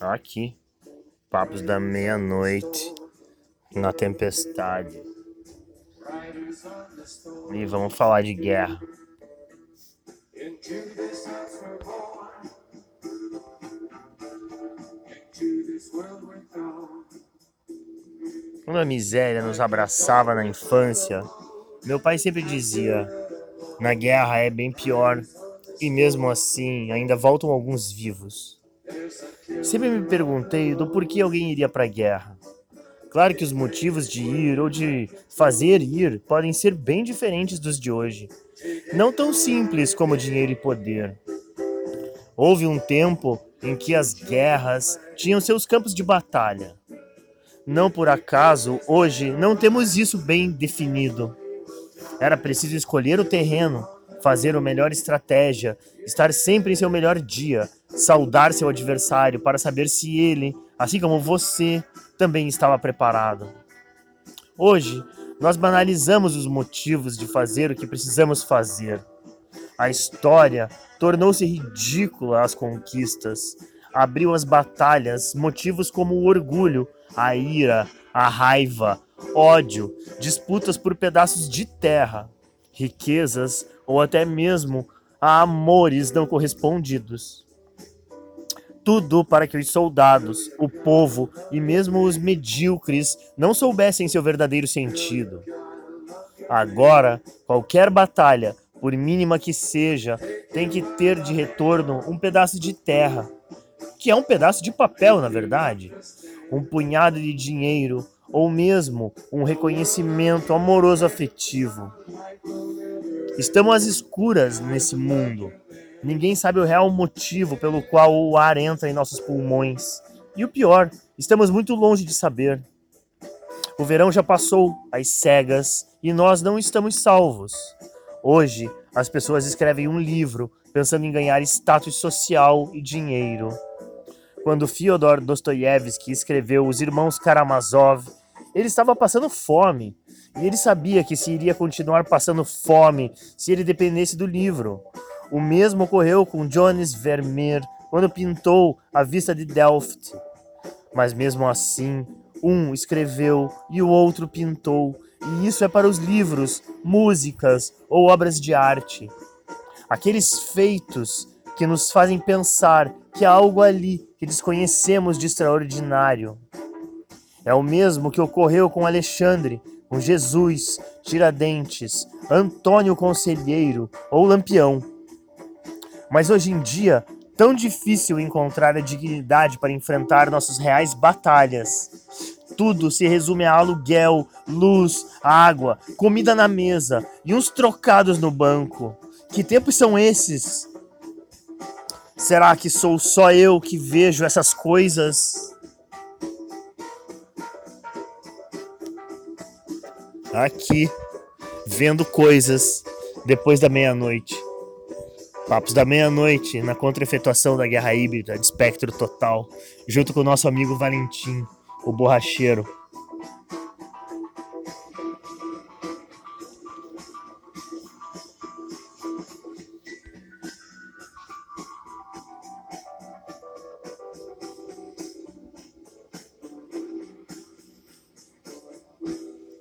Aqui, papos da meia-noite, na tempestade. E vamos falar de guerra. Quando a miséria nos abraçava na infância, meu pai sempre dizia: na guerra é bem pior, e mesmo assim ainda voltam alguns vivos. Sempre me perguntei do porquê alguém iria para a guerra. Claro que os motivos de ir ou de fazer ir podem ser bem diferentes dos de hoje. Não tão simples como dinheiro e poder. Houve um tempo em que as guerras tinham seus campos de batalha. Não por acaso, hoje não temos isso bem definido. Era preciso escolher o terreno, fazer a melhor estratégia, estar sempre em seu melhor dia, saudar seu adversário para saber se ele, assim como você, também estava preparado. Hoje, nós banalizamos os motivos de fazer o que precisamos fazer. A história tornou-se ridícula às conquistas, abriu as batalhas motivos como o orgulho, a ira, a raiva, ódio, disputas por pedaços de terra, riquezas ou até mesmo a amores não correspondidos. Tudo para que os soldados, o povo e mesmo os medíocres não soubessem seu verdadeiro sentido. Agora, qualquer batalha, por mínima que seja, tem que ter de retorno um pedaço de terra, que é um pedaço de papel, na verdade, um punhado de dinheiro ou mesmo um reconhecimento amoroso afetivo. Estamos às escuras nesse mundo. Ninguém sabe o real motivo pelo qual o ar entra em nossos pulmões. E o pior, estamos muito longe de saber. O verão já passou, as cegas, e nós não estamos salvos. Hoje, as pessoas escrevem um livro pensando em ganhar status social e dinheiro. Quando Fyodor Dostoiévski escreveu Os Irmãos Karamazov, ele estava passando fome e ele sabia que se iria continuar passando fome se ele dependesse do livro. O mesmo ocorreu com Johannes Vermeer quando pintou A Vista de Delft. Mas mesmo assim, um escreveu e o outro pintou, e isso é para os livros, músicas ou obras de arte. Aqueles feitos que nos fazem pensar que há algo ali que desconhecemos de extraordinário. É o mesmo que ocorreu com Alexandre com Jesus, Tiradentes, Antônio Conselheiro ou Lampião. Mas hoje em dia, tão difícil encontrar a dignidade para enfrentar nossas reais batalhas. Tudo se resume a aluguel, luz, água, comida na mesa e uns trocados no banco. Que tempos são esses? Será que sou só eu que vejo essas coisas? aqui vendo coisas depois da meia-noite. Papos da meia-noite na contra-efetuação da guerra híbrida de espectro total, junto com o nosso amigo Valentim, o borracheiro.